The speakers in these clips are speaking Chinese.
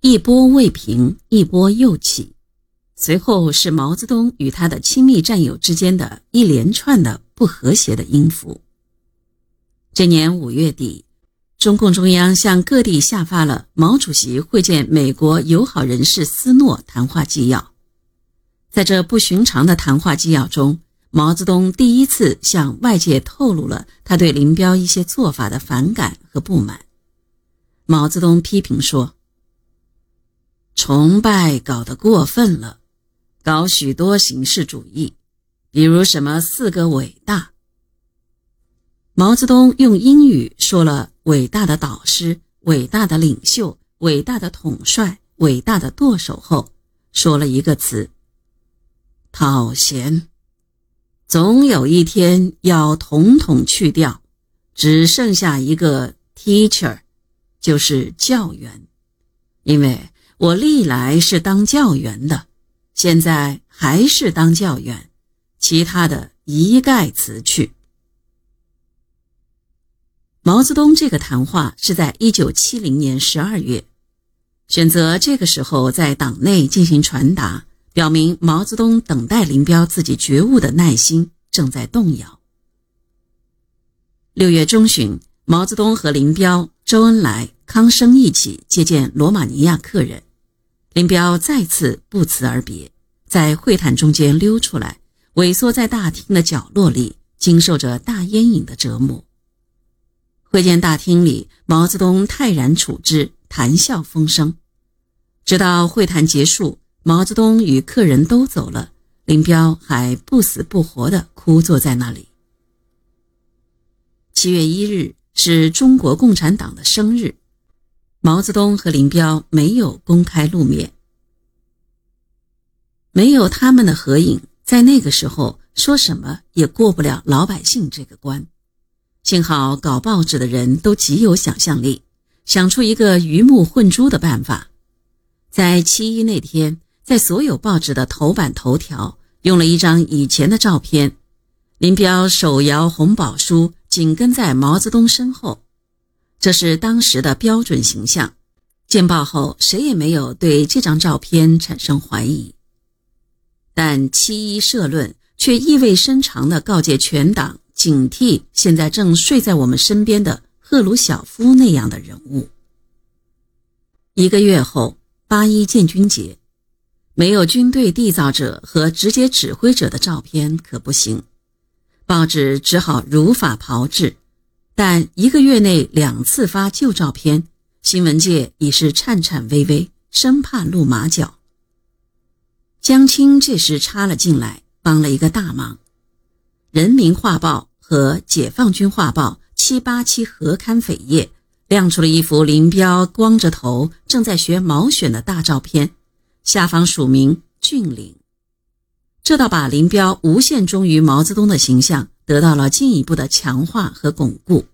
一波未平，一波又起。随后是毛泽东与他的亲密战友之间的一连串的不和谐的音符。这年五月底，中共中央向各地下发了毛主席会见美国友好人士斯诺谈话纪要。在这不寻常的谈话纪要中，毛泽东第一次向外界透露了他对林彪一些做法的反感和不满。毛泽东批评说：“崇拜搞得过分了，搞许多形式主义，比如什么四个伟大。”毛泽东用英语说了“伟大的导师”“伟大的领袖”“伟大的统帅”“伟大的舵手”后，说了一个词。讨嫌，总有一天要统统去掉，只剩下一个 teacher，就是教员。因为我历来是当教员的，现在还是当教员，其他的一概辞去。毛泽东这个谈话是在一九七零年十二月，选择这个时候在党内进行传达。表明毛泽东等待林彪自己觉悟的耐心正在动摇。六月中旬，毛泽东和林彪、周恩来、康生一起接见罗马尼亚客人，林彪再次不辞而别，在会谈中间溜出来，萎缩在大厅的角落里，经受着大烟瘾的折磨。会见大厅里，毛泽东泰然处之，谈笑风生，直到会谈结束。毛泽东与客人都走了，林彪还不死不活地枯坐在那里。七月一日是中国共产党的生日，毛泽东和林彪没有公开露面，没有他们的合影，在那个时候说什么也过不了老百姓这个关。幸好搞报纸的人都极有想象力，想出一个鱼目混珠的办法，在七一那天。在所有报纸的头版头条，用了一张以前的照片，林彪手摇红宝书，紧跟在毛泽东身后，这是当时的标准形象。见报后，谁也没有对这张照片产生怀疑。但七一社论却意味深长地告诫全党警惕现在正睡在我们身边的赫鲁晓夫那样的人物。一个月后，八一建军节。没有军队缔造者和直接指挥者的照片可不行，报纸只好如法炮制。但一个月内两次发旧照片，新闻界已是颤颤巍巍，生怕露马脚。江青这时插了进来，帮了一个大忙。《人民画报》和《解放军画报》七八期合刊扉页亮出了一幅林彪光着头正在学毛选的大照片。下方署名俊岭，这倒把林彪无限忠于毛泽东的形象得到了进一步的强化和巩固。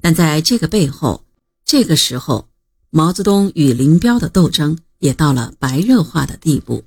但在这个背后，这个时候，毛泽东与林彪的斗争也到了白热化的地步。